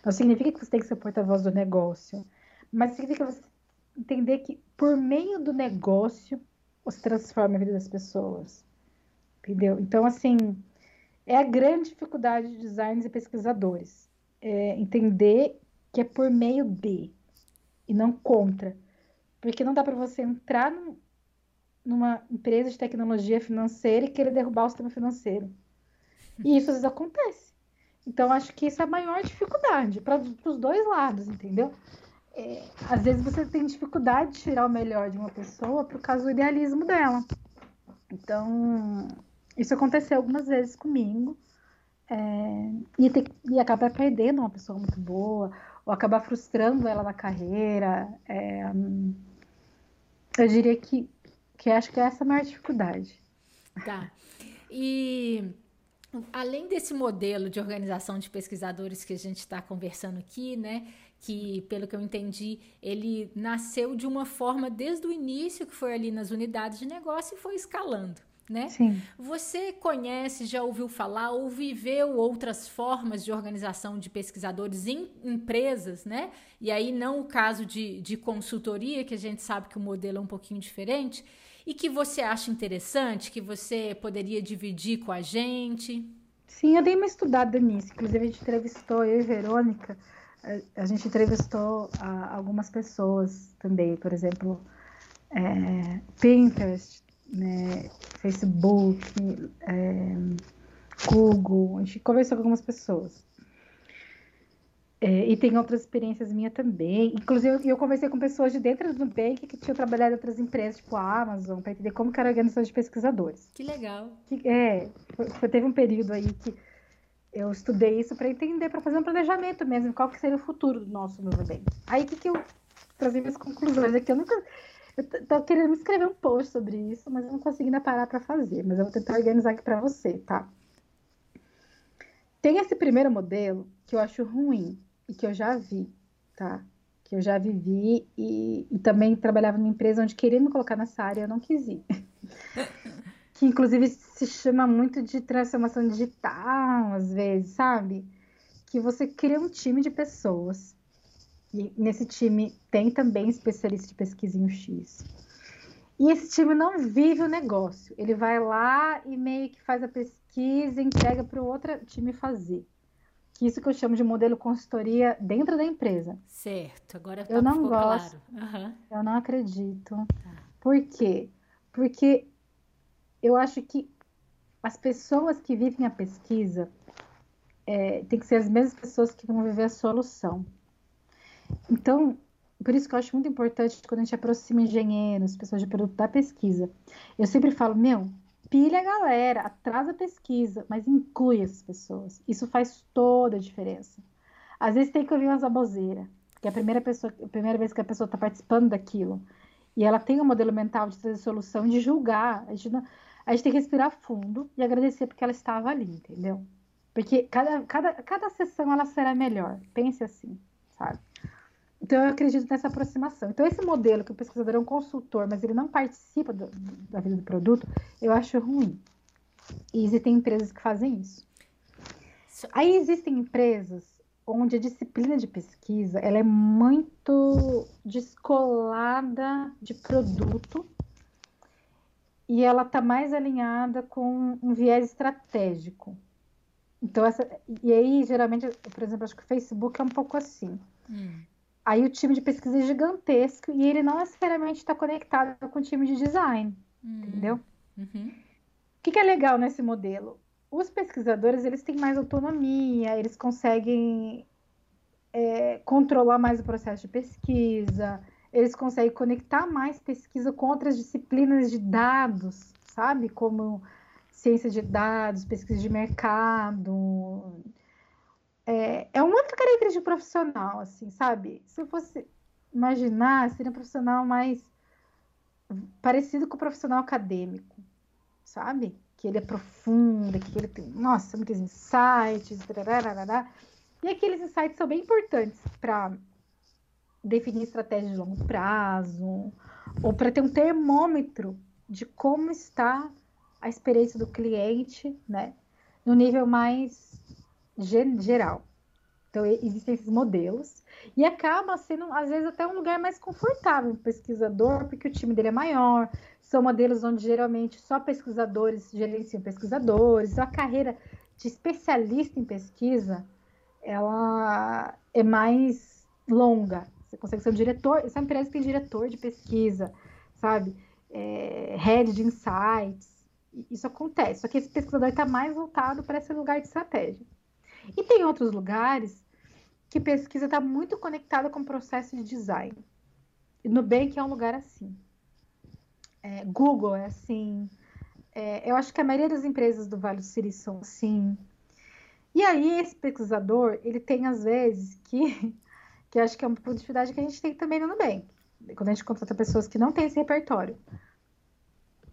Não significa que você tem que ser porta-voz do negócio, mas significa você entender que por meio do negócio você transforma a vida das pessoas. Entendeu? Então, assim, é a grande dificuldade de designers e pesquisadores. É entender que é por meio de e não contra. Porque não dá para você entrar num, numa empresa de tecnologia financeira e querer derrubar o sistema financeiro. E isso às vezes acontece. Então, acho que isso é a maior dificuldade para os dois lados, entendeu? É, às vezes você tem dificuldade de tirar o melhor de uma pessoa por causa do idealismo dela. Então, isso aconteceu algumas vezes comigo. É, e, ter, e acabar perdendo uma pessoa muito boa, ou acabar frustrando ela na carreira. É, eu diria que que acho que é essa a maior dificuldade. Tá. E além desse modelo de organização de pesquisadores que a gente está conversando aqui, né? Que, pelo que eu entendi, ele nasceu de uma forma desde o início, que foi ali nas unidades de negócio, e foi escalando. Né? Sim. Você conhece, já ouviu falar ou viveu outras formas de organização de pesquisadores em empresas, né? E aí não o caso de, de consultoria, que a gente sabe que o modelo é um pouquinho diferente, e que você acha interessante, que você poderia dividir com a gente? Sim, eu dei uma estudada nisso. Inclusive, a gente entrevistou, eu e Verônica, a gente entrevistou algumas pessoas também, por exemplo, é, Pinterest, né, Facebook, é, Google, a gente conversou com algumas pessoas. É, e tem outras experiências minhas também. Inclusive, eu conversei com pessoas de dentro do Nubank que tinham trabalhado em outras empresas, tipo a Amazon, para entender como que era a organização de pesquisadores. Que legal. Que, é, foi, teve um período aí que eu estudei isso para entender, para fazer um planejamento mesmo, qual que seria o futuro do nosso Nubank. Aí, o que, que eu trazia minhas conclusões aqui? Eu nunca... Eu tô querendo me escrever um post sobre isso, mas eu não consegui ainda parar para fazer. Mas eu vou tentar organizar aqui para você, tá? Tem esse primeiro modelo que eu acho ruim, e que eu já vi, tá? Que eu já vivi e, e também trabalhava numa empresa onde queria me colocar nessa área eu não quis ir. que inclusive se chama muito de transformação digital, às vezes, sabe? Que você cria um time de pessoas. E nesse time tem também especialista de pesquisa em X. E esse time não vive o negócio. Ele vai lá e meio que faz a pesquisa e entrega para o outro time fazer que isso que eu chamo de modelo consultoria dentro da empresa. Certo, agora eu não gosto. Claro. Uhum. Eu não acredito. Tá. Por quê? Porque eu acho que as pessoas que vivem a pesquisa é, tem que ser as mesmas pessoas que vão viver a solução. Então, por isso que eu acho muito importante quando a gente aproxima engenheiros, pessoas de produto da pesquisa. Eu sempre falo, meu, pilha a galera, atrasa a pesquisa, mas inclui essas pessoas. Isso faz toda a diferença. Às vezes tem que ouvir umas baboseiras, que é a primeira, pessoa, a primeira vez que a pessoa está participando daquilo. E ela tem um modelo mental de trazer solução, de julgar. A gente, não, a gente tem que respirar fundo e agradecer porque ela estava ali, entendeu? Porque cada, cada, cada sessão ela será melhor. Pense assim, sabe? Então, eu acredito nessa aproximação. Então, esse modelo que o pesquisador é um consultor, mas ele não participa do, da vida do produto, eu acho ruim. E existem empresas que fazem isso. Aí existem empresas onde a disciplina de pesquisa ela é muito descolada de produto e ela está mais alinhada com um viés estratégico. Então, essa, e aí, geralmente, por exemplo, acho que o Facebook é um pouco assim. Hum. Aí o time de pesquisa é gigantesco e ele não necessariamente está conectado com o time de design, uhum. entendeu? Uhum. O que, que, é legal nesse modelo? Os pesquisadores eles têm mais autonomia, eles conseguem é, controlar mais o processo de pesquisa, eles conseguem conectar mais pesquisa com outras disciplinas de dados, sabe? Como ciência de dados, pesquisa de mercado, é, é uma outra característica profissional, assim, sabe? Se eu fosse imaginar, seria um profissional mais parecido com o profissional acadêmico, sabe? Que ele é profundo, que ele tem, nossa, muitos insights, tararara, e aqueles insights são bem importantes para definir estratégias de longo prazo, ou para ter um termômetro de como está a experiência do cliente, né? No nível mais geral. Então, existem esses modelos. E acaba sendo, às vezes, até um lugar mais confortável para o pesquisador, porque o time dele é maior. São modelos onde geralmente só pesquisadores gerenciam pesquisadores. A carreira de especialista em pesquisa ela é mais longa. Você consegue ser um diretor. Essa empresa tem diretor de pesquisa, sabe? É, head de insights. Isso acontece. Só que esse pesquisador está mais voltado para esse lugar de estratégia. E tem outros lugares que pesquisa está muito conectada com o processo de design. Nubank é um lugar assim. É, Google é assim. É, eu acho que a maioria das empresas do Vale do Silício são assim. E aí, esse pesquisador, ele tem às vezes que, que acho que é uma dificuldade que a gente tem também no Nubank, quando a gente contrata pessoas que não têm esse repertório.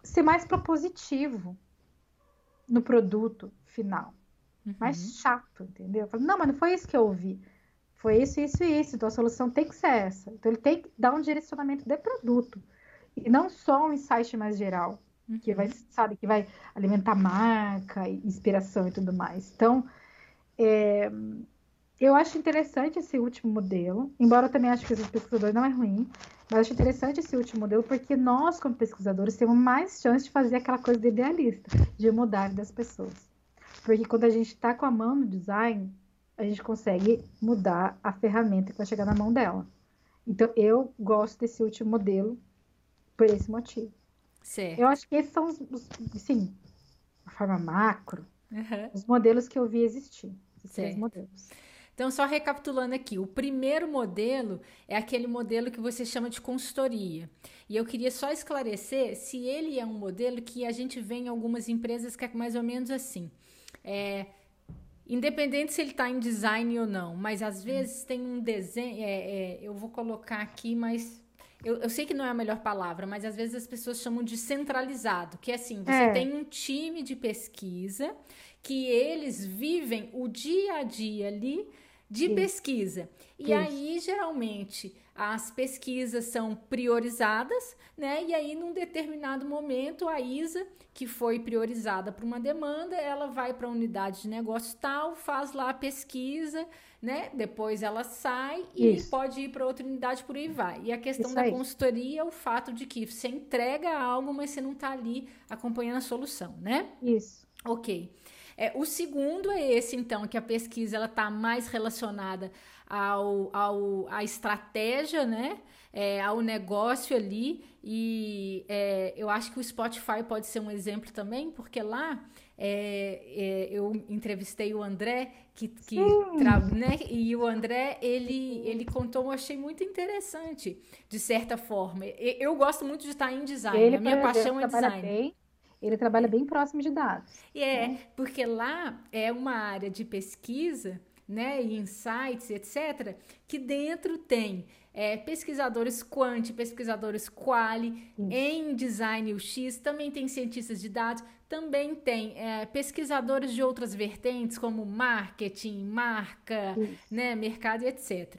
Ser mais propositivo no produto final uhum. mais chato, entendeu? Eu falo, não, mas não foi isso que eu ouvi. Foi isso, isso e isso. Então a solução tem que ser essa. Então ele tem que dar um direcionamento de produto. E não só um insight mais geral. uhum. que vai, sabe, que vai alimentar marca, inspiração e tudo mais. Então, é, eu acho interessante esse último modelo, embora eu também acho que esse pesquisador não é ruim, mas acho interessante esse último modelo porque nós, como pesquisadores, temos mais chance de fazer aquela coisa de idealista, de mudar das pessoas. Porque quando a gente está com a mão no design, a gente consegue mudar a ferramenta que vai chegar na mão dela. Então, eu gosto desse último modelo por esse motivo. Certo. Eu acho que esses são os, os sim, a forma macro, uhum. os modelos que eu vi existir. Esses três modelos. Então, só recapitulando aqui, o primeiro modelo é aquele modelo que você chama de consultoria. E eu queria só esclarecer se ele é um modelo que a gente vê em algumas empresas que é mais ou menos assim. É, independente se ele está em design ou não, mas às vezes tem um desenho. É, é, eu vou colocar aqui, mas eu, eu, sei que não é a melhor palavra, mas às vezes as pessoas chamam de centralizado, que é assim, você é. tem um time de pesquisa que eles vivem o dia a dia ali de Isso. pesquisa. E Isso. aí, geralmente, as pesquisas são priorizadas, né? E aí, num determinado momento, a ISA, que foi priorizada para uma demanda, ela vai para a unidade de negócio tal, faz lá a pesquisa, né? Depois ela sai e Isso. pode ir para outra unidade por aí vai. E a questão Isso da aí. consultoria é o fato de que você entrega algo, mas você não está ali acompanhando a solução, né? Isso. Ok. É, o segundo é esse, então, que a pesquisa ela está mais relacionada ao, ao, à estratégia, né? É, ao negócio ali. E é, eu acho que o Spotify pode ser um exemplo também, porque lá é, é, eu entrevistei o André, que, que né? e o André ele, ele contou, eu achei muito interessante, de certa forma. Eu, gosto muito de estar em design, ele, a minha paixão é design. Bem ele trabalha bem próximo de dados. É, né? porque lá é uma área de pesquisa, né, e insights, etc., que dentro tem é, pesquisadores quant, pesquisadores quali, Isso. em design UX, também tem cientistas de dados, também tem é, pesquisadores de outras vertentes, como marketing, marca, né, mercado e etc.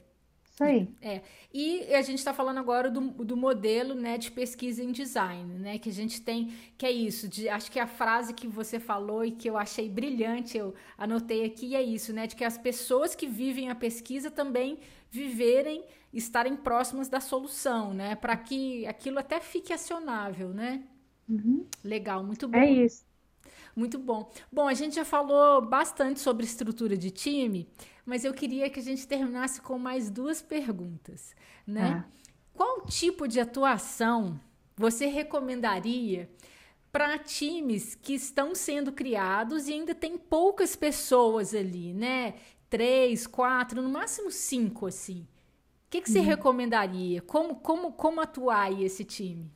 Isso aí. É. E a gente está falando agora do, do modelo né, de pesquisa em design, né? Que a gente tem, que é isso, de, acho que a frase que você falou e que eu achei brilhante, eu anotei aqui, é isso, né? De que as pessoas que vivem a pesquisa também viverem, estarem próximas da solução, né? Para que aquilo até fique acionável, né? Uhum. Legal, muito bom. É isso. Muito bom. Bom, a gente já falou bastante sobre estrutura de time mas eu queria que a gente terminasse com mais duas perguntas, né? Ah. Qual tipo de atuação você recomendaria para times que estão sendo criados e ainda tem poucas pessoas ali, né? Três, quatro, no máximo cinco, assim. O que, que você uhum. recomendaria? Como, como, como atuar aí esse time?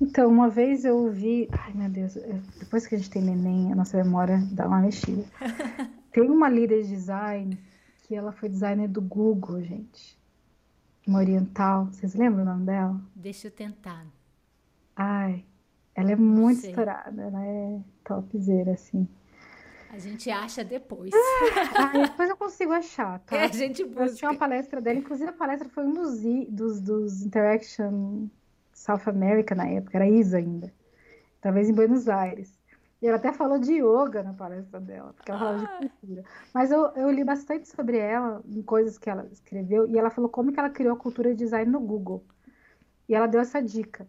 Então, uma vez eu ouvi. Ai, meu Deus, depois que a gente tem neném, a nossa memória dá uma mexida. Tem uma líder de design que ela foi designer do Google, gente. Uma oriental. Vocês lembram o nome dela? Deixa eu tentar. Ai, ela é muito estourada. Ela é topzera, assim. A gente acha depois. Ah, depois eu consigo achar, tá? É, a gente busca. Eu tinha uma palestra dela, inclusive a palestra foi um dos, dos, dos Interaction South America na época, era ISA ainda. Talvez em Buenos Aires. E ela até falou de yoga na palestra dela, porque ela falava ah. de cultura. Mas eu, eu li bastante sobre ela, em coisas que ela escreveu, e ela falou como que ela criou a cultura de design no Google. E ela deu essa dica.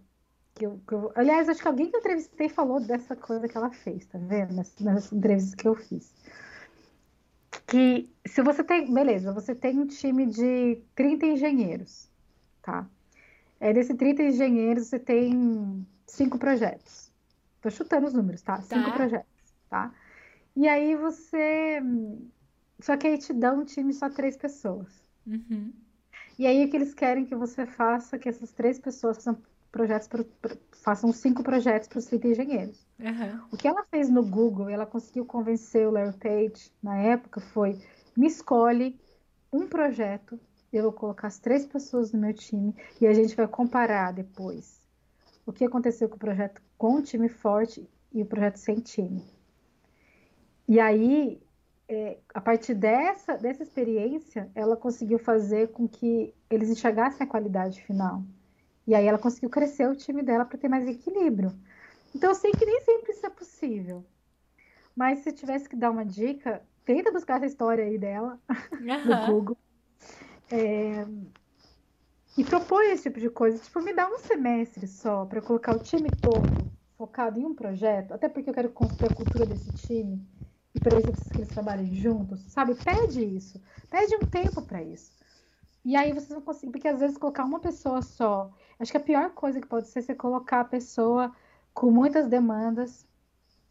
Que eu, que eu, aliás, acho que alguém que eu entrevistei falou dessa coisa que ela fez, tá vendo? Nessas, nessas entrevistas que eu fiz. Que se você tem, beleza, você tem um time de 30 engenheiros, tá? É, desse 30 engenheiros, você tem cinco projetos. Tô chutando os números, tá? Cinco tá. projetos, tá? E aí você. Só que aí te dá um time só três pessoas. Uhum. E aí o que eles querem que você faça, que essas três pessoas façam projetos pro, pro, façam cinco projetos para os 30 engenheiros. Uhum. O que ela fez no Google, ela conseguiu convencer o Larry Page na época, foi me escolhe um projeto, eu vou colocar as três pessoas no meu time e a gente vai comparar depois o que aconteceu com o projeto com o time forte e o projeto sem time. E aí, é, a partir dessa, dessa experiência, ela conseguiu fazer com que eles enxergassem a qualidade final. E aí ela conseguiu crescer o time dela para ter mais equilíbrio. Então eu sei que nem sempre isso é possível. Mas se tivesse que dar uma dica, tenta buscar essa história aí dela uhum. no Google. É... E propõe esse tipo de coisa. Tipo, me dá um semestre só para colocar o time todo focado em um projeto, até porque eu quero construir a cultura desse time e para isso eu preciso que eles trabalhem juntos, sabe? Pede isso, pede um tempo para isso. E aí vocês vão conseguir, porque às vezes colocar uma pessoa só, acho que a pior coisa que pode ser é você colocar a pessoa com muitas demandas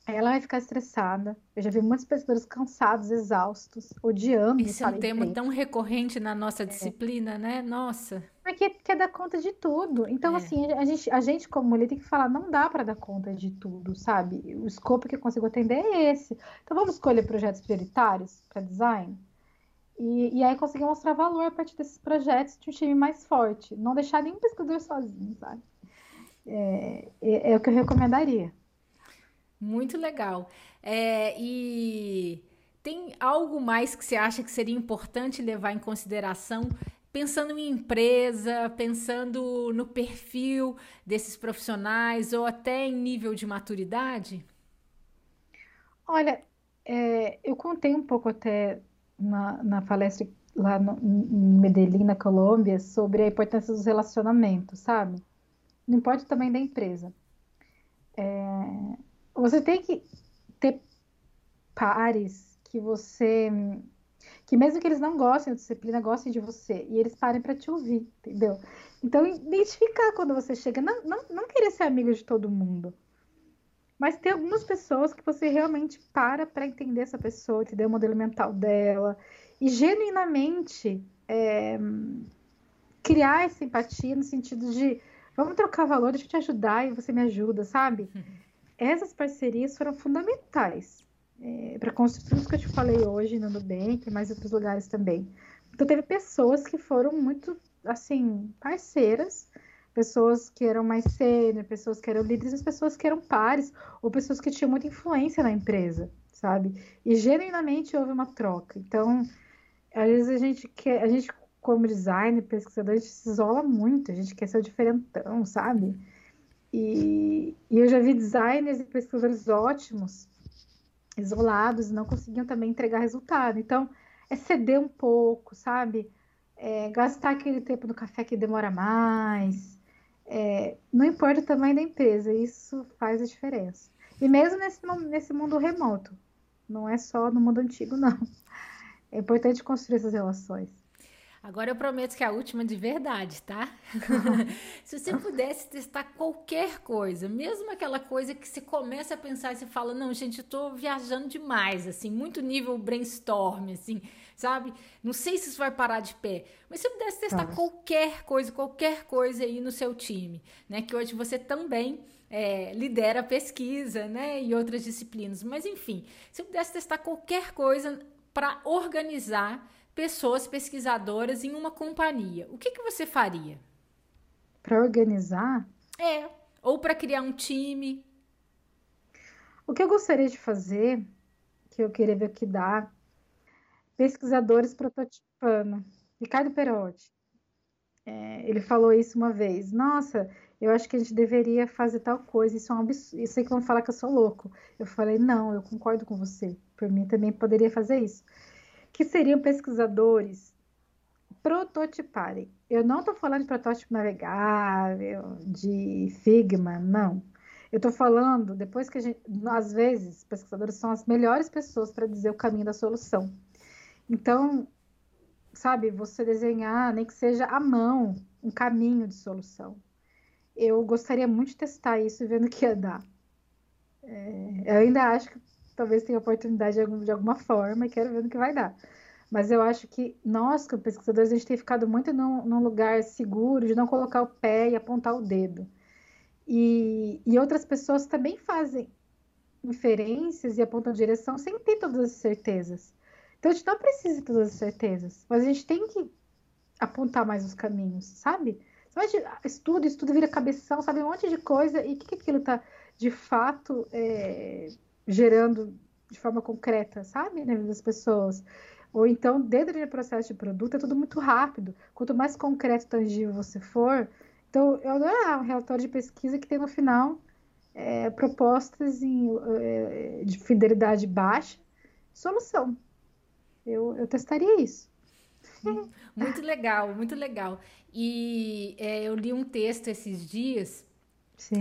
ela vai ficar estressada. Eu já vi muitos pesquisadores cansados, exaustos, odiando. Esse é um tema tão recorrente na nossa é. disciplina, né? Nossa. Porque quer dar conta de tudo. Então, é. assim, a gente, a gente, como mulher, tem que falar: não dá para dar conta de tudo, sabe? O escopo que eu consigo atender é esse. Então, vamos escolher projetos prioritários para design? E, e aí conseguir mostrar valor a partir desses projetos de um time mais forte. Não deixar nenhum pesquisador sozinho, sabe? é, é, é o que eu recomendaria. Muito legal. É, e tem algo mais que você acha que seria importante levar em consideração, pensando em empresa, pensando no perfil desses profissionais ou até em nível de maturidade? Olha, é, eu contei um pouco até na, na palestra lá no, em Medellín, na Colômbia, sobre a importância dos relacionamentos, sabe? Não importa tamanho da empresa. É, você tem que ter pares que você que mesmo que eles não gostem da disciplina, gostem de você e eles parem para te ouvir, entendeu? Então, identificar quando você chega, não, não, não querer ser amigo de todo mundo, mas ter algumas pessoas que você realmente para para entender essa pessoa, entender o modelo mental dela e genuinamente é, criar essa empatia no sentido de vamos trocar valor, deixa eu te ajudar e você me ajuda, sabe? Essas parcerias foram fundamentais é, para construir tudo que eu te falei hoje no Nubank, mas em outros lugares também. Então, teve pessoas que foram muito, assim, parceiras, pessoas que eram mais sênior, pessoas que eram líderes, pessoas que eram pares, ou pessoas que tinham muita influência na empresa, sabe? E genuinamente houve uma troca. Então, às vezes a gente quer, a gente como designer, pesquisador, a gente se isola muito, a gente quer ser o diferentão, sabe? E, e eu já vi designers e pesquisadores ótimos, isolados, não conseguiam também entregar resultado. Então, é ceder um pouco, sabe? É, gastar aquele tempo no café que demora mais. É, não importa o tamanho da empresa, isso faz a diferença. E mesmo nesse, nesse mundo remoto, não é só no mundo antigo, não. É importante construir essas relações. Agora eu prometo que é a última de verdade, tá? Se você pudesse testar qualquer coisa, mesmo aquela coisa que você começa a pensar e você fala, não, gente, eu tô viajando demais, assim, muito nível brainstorm, assim, sabe? Não sei se isso vai parar de pé, mas se você pudesse testar qualquer coisa, qualquer coisa aí no seu time, né? Que hoje você também é, lidera a pesquisa, né? E outras disciplinas, mas enfim, se eu pudesse testar qualquer coisa para organizar pessoas pesquisadoras em uma companhia, o que, que você faria? Para organizar? É, ou para criar um time. O que eu gostaria de fazer, que eu queria ver o que dá, pesquisadores prototipando. Ricardo Perotti, é, ele falou isso uma vez. Nossa, eu acho que a gente deveria fazer tal coisa. Isso é um absurdo. Eu sei que vão falar que eu sou louco. Eu falei, não, eu concordo com você. Por mim também poderia fazer isso que seriam pesquisadores prototiparem. Eu não estou falando de protótipo navegável, de Figma, não. Eu estou falando, depois que a gente, às vezes, pesquisadores são as melhores pessoas para dizer o caminho da solução. Então, sabe, você desenhar, nem que seja à mão, um caminho de solução. Eu gostaria muito de testar isso e vendo o que ia dar. É, eu ainda acho que talvez tenha oportunidade de, algum, de alguma forma e quero ver no que vai dar. Mas eu acho que nós, como pesquisadores, a gente tem ficado muito num, num lugar seguro de não colocar o pé e apontar o dedo. E, e outras pessoas também fazem inferências e apontam direção sem ter todas as certezas. Então a gente não precisa de todas as certezas, mas a gente tem que apontar mais os caminhos, sabe? Você estuda, estuda, vira cabeção, sabe um monte de coisa, e o que, que aquilo está de fato é, gerando de forma concreta, sabe, na vida das pessoas. Ou então, dentro do processo de produto, é tudo muito rápido. Quanto mais concreto e tangível você for. Então, eu adoro um relatório de pesquisa que tem no final é, propostas em, é, de fidelidade baixa, solução. Eu, eu testaria isso. Muito legal, muito legal. E é, eu li um texto esses dias.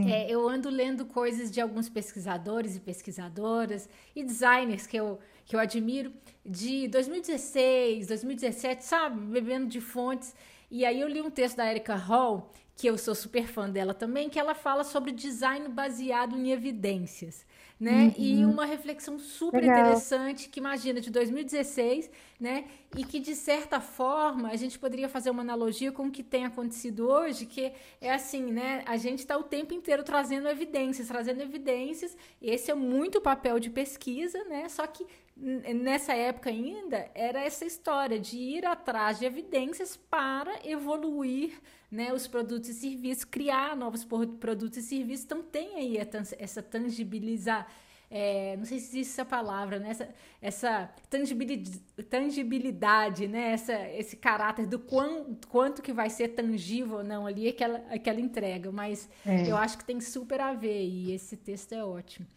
É, eu ando lendo coisas de alguns pesquisadores e pesquisadoras e designers que eu, que eu admiro de 2016, 2017, sabe? Bebendo de fontes. E aí eu li um texto da Erica Hall, que eu sou super fã dela também, que ela fala sobre design baseado em evidências né? Uhum. E uma reflexão super Legal. interessante que imagina de 2016, né? E que de certa forma a gente poderia fazer uma analogia com o que tem acontecido hoje, que é assim, né? A gente está o tempo inteiro trazendo evidências, trazendo evidências. Esse é muito o papel de pesquisa, né? Só que nessa época ainda era essa história de ir atrás de evidências para evoluir né, os produtos e serviços, criar novos produtos e serviços. Então, tem aí essa tangibilizar. É, não sei se existe essa palavra, né? essa, essa tangibilidade, tangibilidade né? essa, esse caráter do quanto, quanto que vai ser tangível ou não ali aquela, aquela entrega. Mas é. eu acho que tem super a ver e esse texto é ótimo.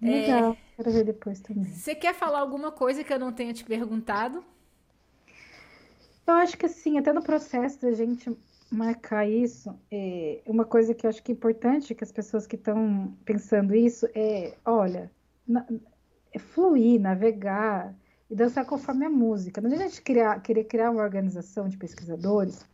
Legal, é, quero ver depois também. Você quer falar alguma coisa que eu não tenha te perguntado? Eu acho que sim, até no processo da gente marcar isso, é uma coisa que eu acho que é importante que as pessoas que estão pensando isso é, olha, na, é fluir, navegar e dançar conforme a música. Não adianta a gente criar, querer criar uma organização de pesquisadores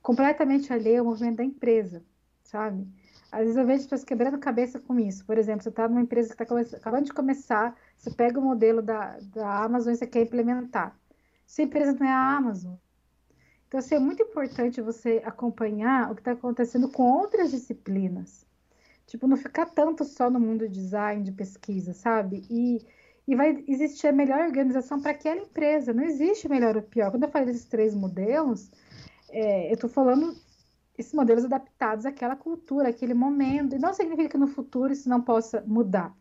completamente alheia ao movimento da empresa, sabe? Às vezes eu vejo as pessoas quebrando cabeça com isso. Por exemplo, você está numa empresa que está acabando de começar, você pega o modelo da, da Amazon e você quer implementar. Sua empresa não é a Amazon, então, assim, é muito importante você acompanhar o que está acontecendo com outras disciplinas. Tipo, não ficar tanto só no mundo de design, de pesquisa, sabe? E, e vai existir a melhor organização para aquela empresa. Não existe melhor ou pior. Quando eu falei desses três modelos, é, eu estou falando esses modelos adaptados àquela cultura, àquele momento. E não significa que no futuro isso não possa mudar.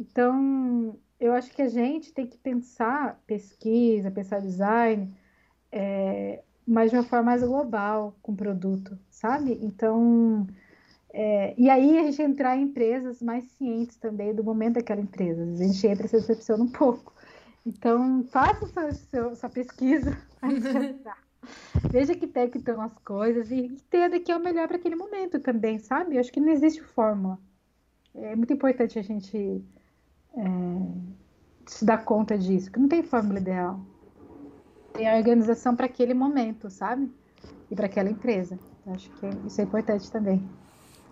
Então, eu acho que a gente tem que pensar pesquisa, pensar design, é, mas de uma forma mais global com o produto, sabe? Então, é, e aí a gente entrar em empresas mais cientes também do momento daquela empresa. A gente entra e se decepciona um pouco. Então, faça sua, sua pesquisa Veja que pé que estão as coisas e entenda que é o melhor para aquele momento também, sabe? Eu acho que não existe fórmula. É muito importante a gente é, se dar conta disso, que não tem fórmula ideal tem a organização para aquele momento, sabe? E para aquela empresa. Acho que isso é importante também.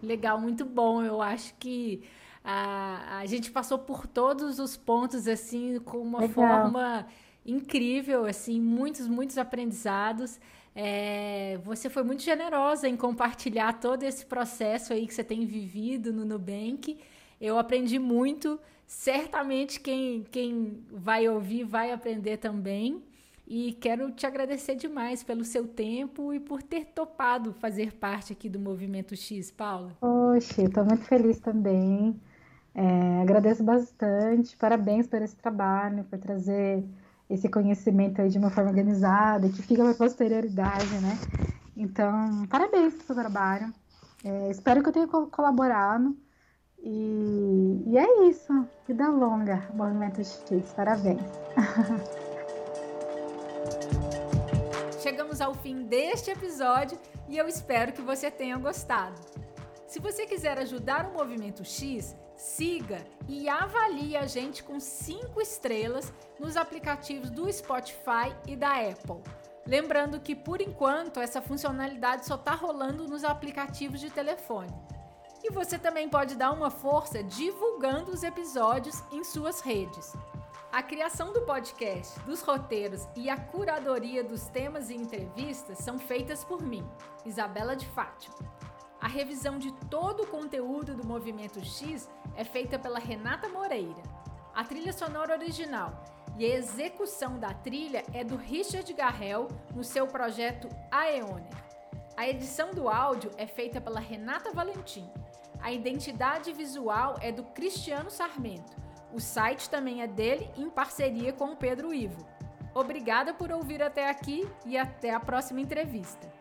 Legal, muito bom. Eu acho que a, a gente passou por todos os pontos assim com uma Legal. forma incrível, assim, muitos, muitos aprendizados. É, você foi muito generosa em compartilhar todo esse processo aí que você tem vivido no Nubank. Eu aprendi muito. Certamente quem, quem vai ouvir vai aprender também. E quero te agradecer demais pelo seu tempo e por ter topado fazer parte aqui do Movimento X, Paula. Poxa, estou muito feliz também. É, agradeço bastante. Parabéns por esse trabalho, por trazer esse conhecimento aí de uma forma organizada, que fica para a posterioridade, né? Então, parabéns pelo seu trabalho. É, espero que eu tenha colaborado. E, e é isso. Vida longa, Movimento X. Parabéns. Chegamos ao fim deste episódio e eu espero que você tenha gostado. Se você quiser ajudar o Movimento X, siga e avalie a gente com 5 estrelas nos aplicativos do Spotify e da Apple. Lembrando que por enquanto essa funcionalidade só está rolando nos aplicativos de telefone. E você também pode dar uma força divulgando os episódios em suas redes. A criação do podcast, dos roteiros e a curadoria dos temas e entrevistas são feitas por mim, Isabela de Fátima. A revisão de todo o conteúdo do Movimento X é feita pela Renata Moreira. A trilha sonora original e a execução da trilha é do Richard Garrel no seu projeto Aeoner. A edição do áudio é feita pela Renata Valentim. A identidade visual é do Cristiano Sarmento. O site também é dele em parceria com o Pedro Ivo. Obrigada por ouvir até aqui e até a próxima entrevista.